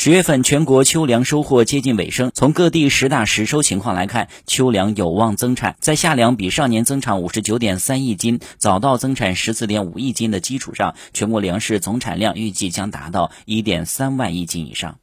十月份全国秋粮收获接近尾声。从各地十大实收情况来看，秋粮有望增产。在夏粮比上年增产五十九点三亿斤，早稻增产十四点五亿斤的基础上，全国粮食总产量预计将达到一点三万亿斤以上。